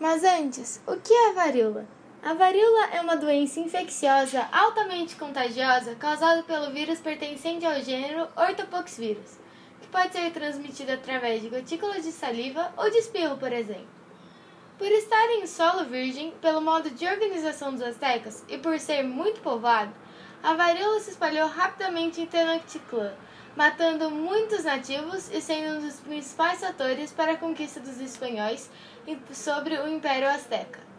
Mas antes, o que é a varíola? A varíola é uma doença infecciosa altamente contagiosa causada pelo vírus pertencente ao gênero Orthopoxvirus, que pode ser transmitida através de gotículas de saliva ou de espirro, por exemplo. Por estar em solo virgem, pelo modo de organização dos astecas e por ser muito povoado, a varíola se espalhou rapidamente em Tenochtitlan, matando muitos nativos e sendo um dos principais fatores para a conquista dos espanhóis sobre o Império Azteca.